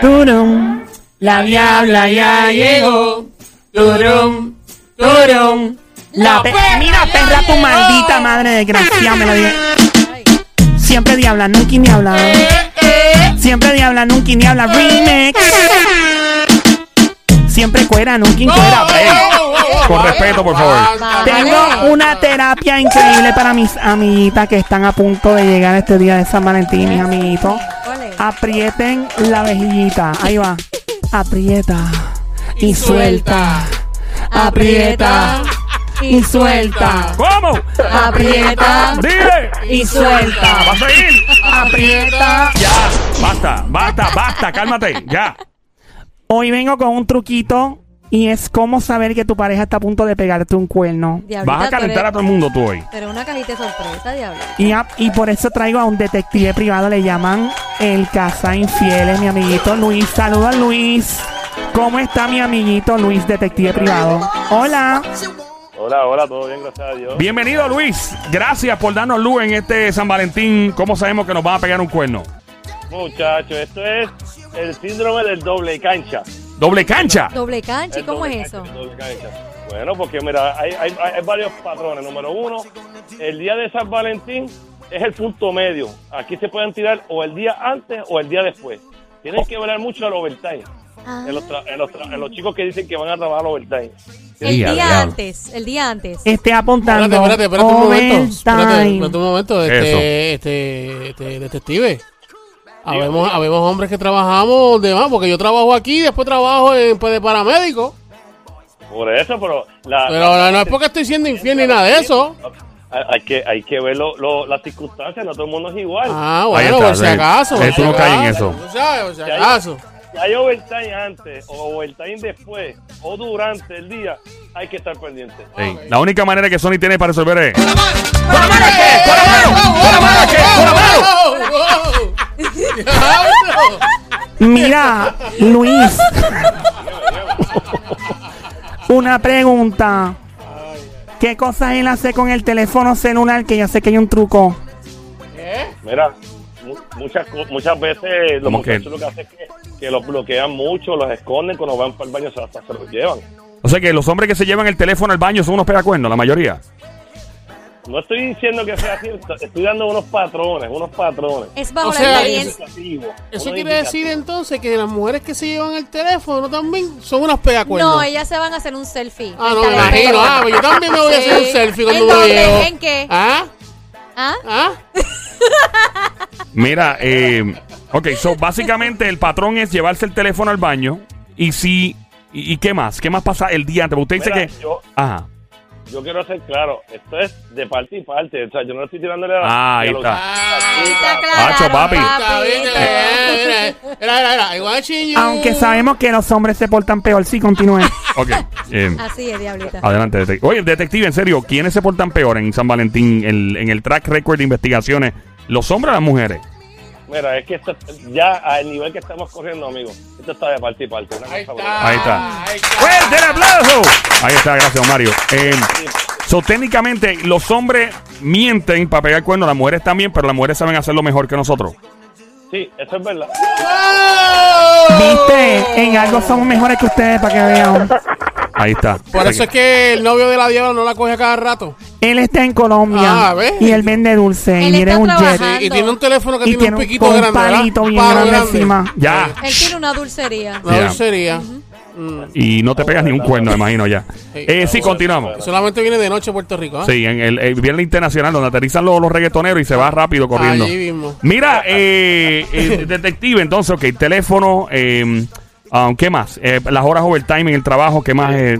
Turum, la diabla ya llegó. Turum, turum. La pe- Mira, perra, tu maldita madre desgraciada, me lo dije. Siempre diabla, nunca ni habla. Siempre diabla, nunca ni habla. Remix. Siempre cuera, nunca cuera. Con respeto, por favor. Tengo una terapia increíble para mis amiguitas que están a punto de llegar este día de San Valentín, mis amiguitos. Aprieten la vejillita. Ahí va. Aprieta y suelta. Aprieta y suelta. ¿Cómo? Aprieta Dile. y suelta. ¿Vas a ir? Aprieta. Ya. Basta, basta, basta. Cálmate. Ya. Hoy vengo con un truquito y es cómo saber que tu pareja está a punto de pegarte un cuerno. Diablita, Vas a calentar eres- a todo el mundo tú hoy. Pero una cajita de sorpresa, diablo. Y, a- y por eso traigo a un detective privado, le llaman el caza infieles, mi amiguito Luis. Saluda Luis. ¿Cómo está mi amiguito Luis, detective privado? Hola. Hola, hola, todo bien, gracias a Dios. Bienvenido, Luis. Gracias por darnos luz en este San Valentín. ¿Cómo sabemos que nos van a pegar un cuerno? Muchachos, esto es el síndrome del doble cancha. Doble cancha. Doble cancha, ¿y cómo doble es eso? cancha, doble cancha. Bueno, porque mira, hay, hay, hay varios patrones. Número uno, el día de San Valentín es el punto medio. Aquí se pueden tirar o el día antes o el día después. Tienen que velar mucho al overtime. Ah, En, los tra- en, los tra- en los chicos que dicen que van a trabajar overtime. el día antes, el día antes. Esté apuntando. Espérate, espérate, espérate un momento. Espérate, espérate un momento. Este, este, este, detective. Habemos, habemos hombres que trabajamos de más, porque yo trabajo aquí, después trabajo en, pues, de paramédico. Por eso, pero... La, Pero la- no es porque estoy siendo infiel ni nada de eso. Hay, que, hay que ver lo- lo- las circunstancias, no todo el mundo es igual. Ah, bueno, está, por si acaso. Tú no caes en acaso, eso. tú sabes, por si Ya, acaso. Si hay overtime antes o overtime después o durante el día, hay que estar pendiente. Sí. La única manera que Sony tiene para resolver es. ¡Con la mano! ¡Con la mano! ¡Con la mano! ¡Con la mano! Mira, Luis. Una pregunta. ¿Qué cosas él hace con el teléfono celular? Que yo sé que hay un truco. Mira, mu- muchas, co- muchas veces los ¿Cómo que? muchachos lo que hacen es que, que los bloquean mucho, los esconden, cuando van para el baño se, hasta se los llevan. O sea que los hombres que se llevan el teléfono al baño son unos pegacuernos, la mayoría. No estoy diciendo que sea así, estoy dando unos patrones, unos patrones. Es bajo O la sea, Eso quiere decir entonces que las mujeres que se llevan el teléfono también son unas pegacuernos. No, ellas se van a hacer un selfie. Ah, no, me imagino. Ah, pues yo también me voy a hacer un selfie cuando ¿En me dónde? llevo. ¿En qué? ¿Ah? ¿Ah? ¿Ah? Mira, eh, ok, so básicamente el patrón es llevarse el teléfono al baño y si. ¿Y, y qué más? ¿Qué más pasa el día antes? Usted dice Mira, que. yo, Ajá. Yo quiero ser claro, esto es de parte y parte, o sea, yo no estoy tirándole a Ah, ahí está. Ahí está claro, Hacho, papi. Está bien, está bien. Mira, mira, mira, mira, I watching you. Aunque sabemos que los hombres se portan peor. Sí, continúe. Ok. eh, Así es, diablita. adelante, detective. Oye, detective, en serio, ¿quiénes se portan peor en San Valentín, el- en el track record de investigaciones? ¿Los hombres o las mujeres? Mira, es que esto, ya al nivel que estamos corriendo, amigo, esto está de parte y parte. una Ahí está. Ahí está. Ahí está. ¡Fuerte el aplauso! Ahí está, gracias, Mario. Eh, so, técnicamente, los hombres mienten para pegar cuernos, las mujeres también, pero las mujeres saben hacerlo mejor que nosotros. Sí, eso es verdad. ¿Viste? En algo somos mejores que ustedes para que vean. Ahí está. Por eso es que el novio de la diabla no la coge a cada rato. Él está en Colombia Ah, ¿ves? y él vende dulce Él y está un jet. trabajando. Y, tiene un teléfono que Y tiene tiene un un, piquito con un grande, ¿verdad? palito bien palo grande grande. encima. Ya. Él tiene una dulcería. Una Ya. dulcería. Mm. Y no te pegas ni un cuerno, me imagino ya. Sí. Eh, sí, continuamos. Solamente viene de noche a Puerto Rico, ¿ah? Sí, en el, el viernes internacional donde aterrizan los, los reggaetoneros y se va rápido corriendo. Allí mismo. Mira, eh, eh, detective, entonces, ok, teléfono, eh, ah, ¿qué más? Eh, las horas overtime en el trabajo, ¿qué más? Eh,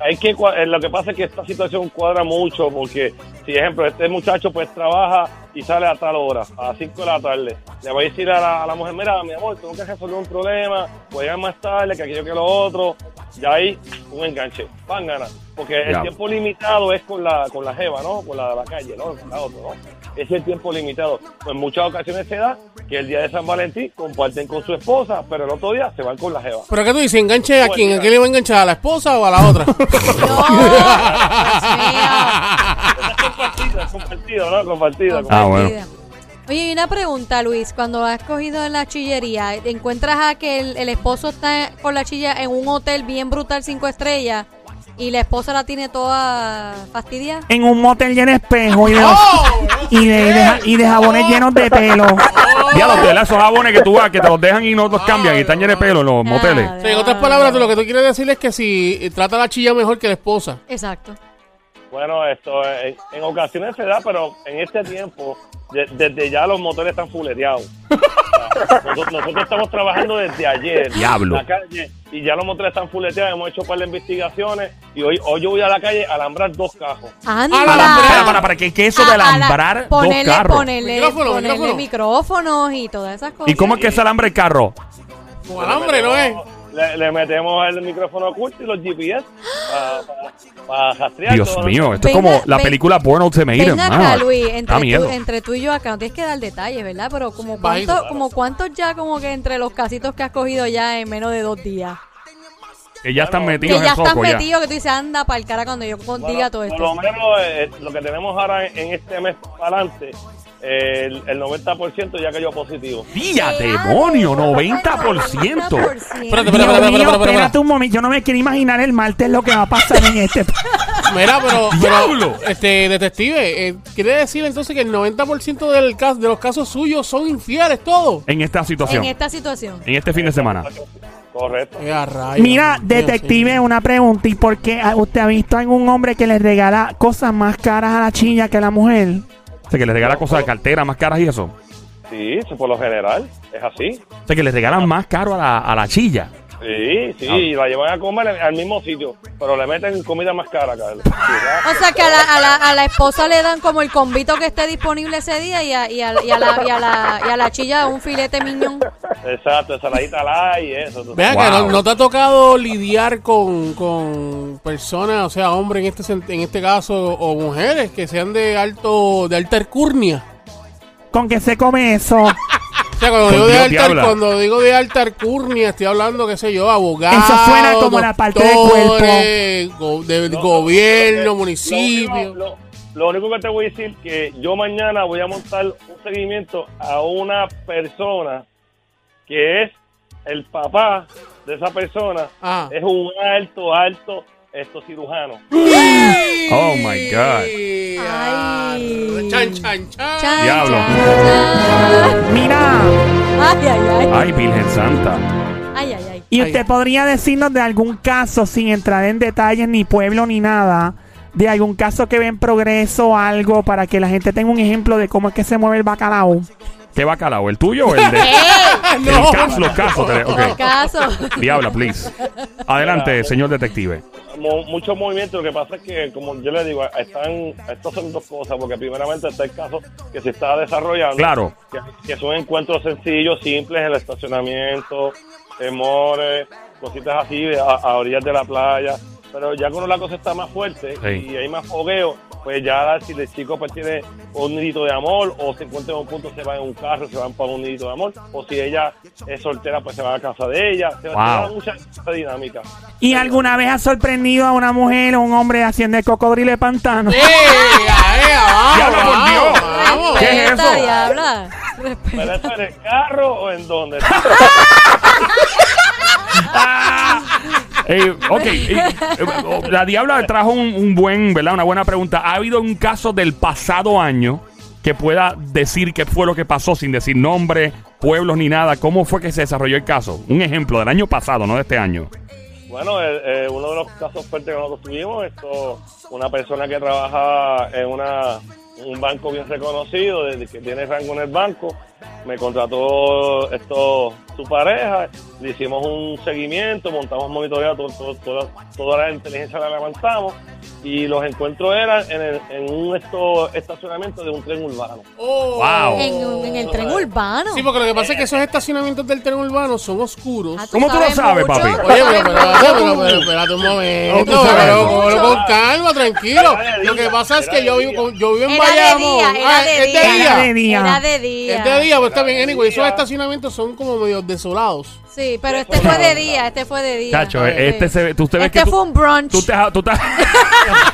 hay que eh, lo que pasa es que esta situación cuadra mucho porque si ejemplo este muchacho pues trabaja y sale a tal hora a las 5 de la tarde. Le va a decir a la, a la mujer mira mi amor tengo que resolver un problema voy a llegar más tarde que aquello que lo otro ya ahí un enganche. Van ganas porque el tiempo limitado es con la con la jeva no con la de la calle no con la otra no es el tiempo limitado. Pues en muchas ocasiones se da que el día de San Valentín comparten con su esposa pero el otro día se van con la jeva. ¿Pero qué tú dices? ¿Enganche a Pues, quién? ¿A quién le va a enganchar? ¿A la esposa o a la otra? Es compartido, ¿no? Compartido. Ah, bueno. Compartida. Oye, y una pregunta, Luis. Cuando has cogido en la chillería, ¿encuentras a que el, el esposo está con la chilla en un hotel bien brutal, cinco estrellas, y la esposa la tiene toda fastidiada? En un motel lleno de espejo y de, y de, y de ja- y de jabones llenos de pelo. Ya los de esos jabones que tú vas, que te los dejan y no los cambian y están llenos de pelo en los moteles. Sí, en otras palabras, tú lo que tú quieres decir es que si trata a la chilla mejor que la esposa. Exacto. Bueno, esto en, en ocasiones se da, pero en este tiempo, de- desde ya los motores están fuleteados. Nosotros, nosotros estamos trabajando desde ayer. Diablo. La calle, y ya los motores están fuleteados, hemos hecho un par de investigaciones y hoy, hoy yo voy a la calle a alambrar dos cajos. ¡Anda! Alambrar. Para, para, para, ¿qué, qué es eso de A- a la- alambrar dos ponerle, carros? Ponerle, Micrófono, micrófonos y todas esas cosas. ¿Y cómo es que se alambra el carro? Con alambre, ¿no es? Le, le metemos el micrófono oculto y los GPS para rastrear. Dios todo. mío, esto es Venga, como la ven- película Born Ultimatum. Ven acá, mano. Luis, entre tú, miedo. entre tú y yo acá, no tienes que dar detalles, ¿verdad? Pero como cuántos, claro. como cuántos ya como que entre los casitos que has cogido ya en menos de dos días. Que ya están Que metidos en ya el estás soco ya. metido, que tú dices, anda para el cara cuando yo Bueno, diga todo Por lo esto. menos eh, lo que tenemos ahora en, en este mes para adelante, el, el 90% ya cayó positivo. ¡Día, demonio! ¡90%! Espérate, espérate, espérate, espérate, espérate. espérate un momento. Yo no me quiero imaginar el martes lo que va a pasar en este. Mira, pero, ¡Diablo! pero este detective, eh, quiere decir entonces que el 90% del caso, de los casos suyos son infieles todos. En esta situación. En esta situación. En este fin de semana. Correcto. Mira, detective, una pregunta. ¿Y por qué ah, usted ha visto a algún hombre que le regala cosas más caras a la chilla que a la mujer? O sea, que le regala cosas de cartera más caras y eso. Sí, eso por lo general, es así. O sea, que le regalan más caro a la, a la chilla. Sí, sí, Ah. y la llevan a comer al mismo sitio, pero le meten comida más cara, Carlos. O sea que a la, a, la, a la esposa le dan como el convito que esté disponible ese día y a, y a, y a la, y a, la, y a la chilla un filete miñón. Exacto, ensaladita light y eso. Vea Wow. que no, no te ha tocado lidiar con, con personas, o sea, hombres en este en este caso o mujeres que sean de alto de alta alcurnia. ¿Con qué se come eso? O sea, cuando digo, de alta, cuando digo de alta alcurnia, estoy hablando, qué sé yo, abogados. Eso suena como la parte del go- del No, gobierno, lo municipio. Lo, lo único que te voy a decir que yo mañana voy a montar un seguimiento a una persona que es el papá de esa persona. Ah. Es un alto, alto esto cirujano. Oh, my God. Ay. Chan, chan, chan. Chan, Diablo. chan. Mira, Ay, ay, ay. Ay, Virgen Santa. Ay, ay, ay. y Ay. usted podría decirnos de algún caso, sin entrar en detalles, ni pueblo, ni nada, de algún caso que ve en progreso o algo, para que la gente tenga un ejemplo de cómo es que se mueve el bacalao. ¿Qué bacalao? ¿El tuyo o el de.? El No. caso, los casos. te- ok. Caso. Diabla, please. Adelante, señor detective. Mo- mucho movimiento, lo que pasa es que, como yo le digo, están, estos son dos cosas, porque primeramente está el caso que se está desarrollando. Claro. Que, que son encuentros sencillos, simples, en el estacionamiento, temores, cositas así, de- a, a orillas de la playa. Pero ya cuando la cosa está más fuerte Sí. y hay más fogueo, pues ya si el chico pues tiene un nidito de amor o se encuentra en un punto se va en un carro, se van para un nidito de amor, o si ella es soltera pues se va a casa de ella, se, se Wow. da mucha, mucha dinámica. ¿Y alguna vez ha sorprendido a una mujer o un hombre haciendo el cocodrilo de pantano? ¡Eh! ¡Eh! ¡Vamos! ¿Qué es eso? diabla. ¿Pero eso en el carro o en dónde? Eh, ok, eh, eh, la Diabla trajo un, un buen, ¿verdad? Una buena pregunta. ¿Ha habido un caso del pasado año que pueda decir qué fue lo que pasó sin decir nombre, pueblos ni nada? ¿Cómo fue que se desarrolló el caso? Un ejemplo del año pasado, no de este año. Bueno, eh, eh, uno de los casos fuertes que nosotros tuvimos, esto, una persona que trabaja en una, un banco bien reconocido, desde que tiene rango en el banco, me contrató esto su pareja, le hicimos un seguimiento, montamos monitoreado, todo, todo- toda, toda la inteligencia la levantamos y los encuentros eran en, el- en un esto, estacionamiento de un tren urbano. Oh. Wow. En, en el tren urbano. Sí, porque lo que pasa es que esos estacionamientos del tren urbano son oscuros. Ah, ¿Cómo tú lo sabes, mucho. papi? Oye, pero, pero, pero, pero, espérate un No, momento, tú sabes. pero, con calma, tranquilo. Era de Lo que día, pasa es era que de yo día. vivo, con- yo vivo en Era de Bayamón. día, era Ah, de es de día. Era de día. Era de día. Es de día, pues está bien. Anyway, esos estacionamientos son como medio desolados. Sí, pero este fue de día, este fue de día. Chacho, este se ve, tú te ves Este que tú, fue un brunch. tú te, tú te-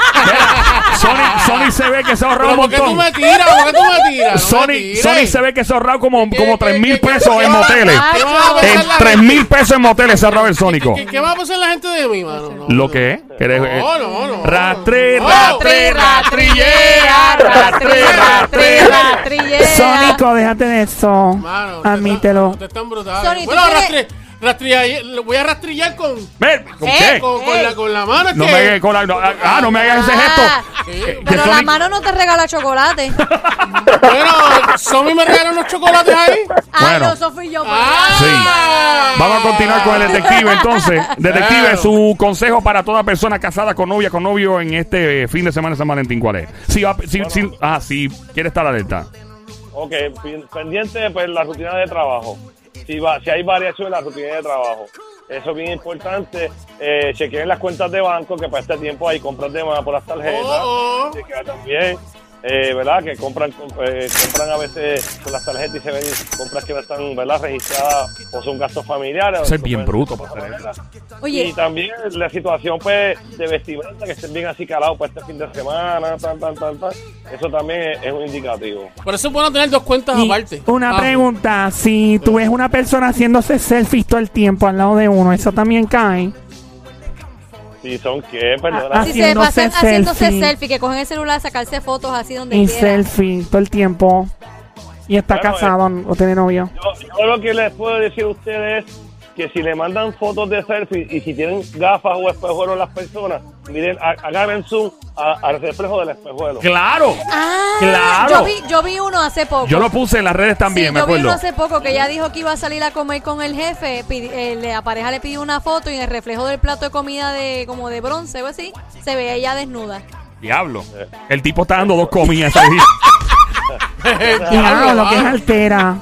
Sony, Sony se ve que se ha ahorrado un ¿por qué tú montón. me tiras? ¿Por qué tú me tiras? No me Sony, tires. Sony se ve que se ha ahorrado como, ¿Qué- como qué- 3 mil pesos qué en moteles. ¿Qué va a pensar En la 3 gente? mil pesos en moteles se ha ahorrado el Sónico. ¿Qué, qué va a pensar la gente de mí, mano? No, Lo que es. que eres, eh, No, no, no. Rastre, No. rastre, rastrillea, rastre, rastre, rastrillea. Sónico, déjate de eso. Mano, Admítelo. está- Usted está brutal. Sony, ¿tú bueno, tienes- rastre, rastrillar- lo voy a rastrillar con, ¿Con Eh, qué? con, con la, con la mano. No que- me hagas con la- no, ah, no me hagas ese gesto. Ah, Sí. Que- que Pero la mano no te regala chocolate. Bueno, Somi me regaló unos chocolates ahí. Ah, Bueno. no, eso fui yo. pues. Ah. Vamos a continuar con el detective entonces. Detective, Claro. su consejo para toda persona casada con novia, con novio en este eh, fin de semana de San Valentín, ¿cuál es? Si, va- si, si- ah, si quiere estar alerta. Ok, pen- pendiente pues la rutina de trabajo. Si, va, si hay variación en la rutina de trabajo. Eso es bien importante. Eh, chequeen las cuentas de banco, que para este tiempo hay compras de más por las tarjetas. Oh, oh. Chequea también, eh, ¿verdad? Que compran eh, compran a veces con las tarjetas y se ven compras que no están, ¿verdad? Registradas o son gastos familiares. Eso es o bien bruto para hacer eso. Y Oye, también la situación pues de vestimenta, que estén bien así calados para este fin de semana, tan, tan, tan, tan. Eso también es, es un indicativo. Por eso es bueno tener dos cuentas Y aparte. una Ah, pregunta, si tú ves una persona haciéndose selfies todo el tiempo al lado de uno, ¿eso también cae? Si son qué, perdona. Si se pasan haciéndose selfie. selfie, que cogen el celular a sacarse fotos así donde Y quiera. selfie todo el tiempo. Y está Bueno, casado o tiene novio. Yo, yo lo que les puedo decir a ustedes es que si le mandan fotos de selfie y si tienen gafas o espejuelos las personas, miren, ha- agarren zoom al reflejo del espejuelo. ¡Claro! Ah, Claro. Yo vi, yo vi uno hace poco. Yo lo puse en las redes también, sí, me yo vi acuerdo. uno hace poco que ella dijo que iba a salir a comer con el jefe. eh, la pareja le pidió una foto y en el reflejo del plato de comida de como de bronce o así, se ve ella desnuda. Diablo. El tipo está dando dos comidas. Diablo, lo que es altera.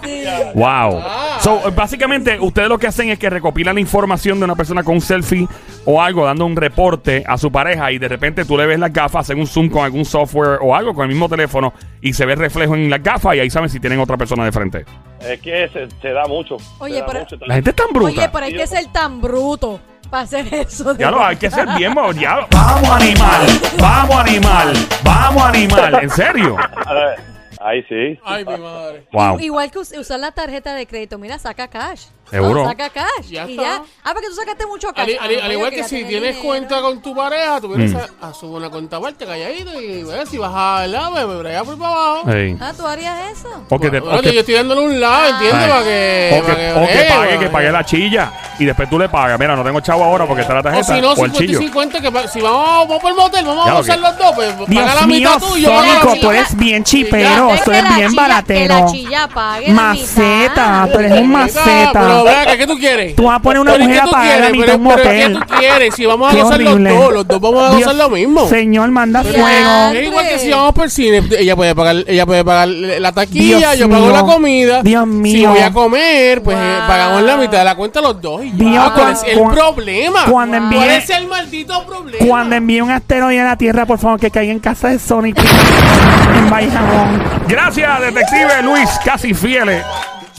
Wow. So, básicamente, ustedes lo que hacen es que recopilan la información de una persona con un selfie o algo, dando un reporte a su pareja y de repente tú le ves las gafas, hacen un zoom con algún software o algo con el mismo teléfono y se ve reflejo en las gafas y ahí saben si tienen otra persona de frente. Es que se, se da mucho. Oye, se da pero- mucho. La gente es tan bruta. Oye, pero hay que ser tan bruto para hacer eso. de Ya lo hay que ser bien, ya. Vamos animal, vamos animal, vamos animal. ¿En serio? A ver, Ahí sí. Ay, mi madre. Wow. Igual que us- usar la tarjeta de crédito. Mira, saca cash. Seguro. No, saca cash. Ya y está. ya. Ah, porque tú sacaste mucho cash. Al, al- Ah, al igual que si tienes dinero. cuenta con tu pareja, tú vienes Mm. a, a subir una cuenta aparte, calladito, y ves si vas a la me brega por para abajo. Ah, ¿tú harías eso? O que te- Bueno, o que- yo estoy dándole un lado, ¿entiendes? Ay. Para que, o que, para o que bregue, pague, que pague la chilla y después tú le pagas. Mira, no tengo chavo ahora porque está la O tarjeta si no, o el 50 y chillo. 50, que si vamos, vamos por el motel, vamos Ya a usar los dos, pues paga Dios la mío, mitad tú y yo pago la Sónico, mitad. tú eres bien chipero, Es eres la bien chilla- baratero. Que la chilla pague la Maceta, tú eres un Pero maceta. ve acá, ¿qué tú quieres? Tú vas a poner una Pero, ¿y mujer a pagar la mitad Pero- un pero, motel. ¿Qué tú quieres? Si vamos a gozar los dos, los dos vamos a gozar lo mismo. Señor, manda fuego. Es igual que si vamos por el cine, ella puede pagar, ella puede pagar la taquilla, yo pago la comida. Dios Si mío. voy a comer, pues eh, pagamos la mitad de la cuenta los dos y ya. Dios, ¿Cuál es el problema? cuando envíe- ¿Cuál es el maldito problema? Cuando envíe un asteroide a la Tierra, por favor, que caiga en casa de Sonic en Bayamón. Gracias, detective Luis, casi fieles.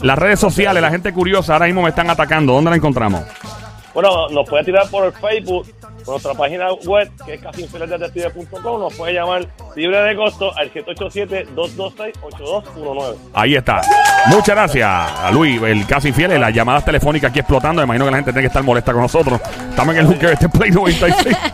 Las redes sociales, la gente curiosa ahora mismo me están atacando. ¿Dónde la encontramos? Bueno, nos puede tirar por Facebook, por nuestra página web, que es casinfielesdetective.com. Nos puede llamar libre de costo al 787-226-8219. Ahí está. Muchas gracias a Luis, el casi fiel. Las llamadas telefónicas aquí explotando. Me imagino que la gente tiene que estar molesta con nosotros. Estamos en el Hooker, este Play 96.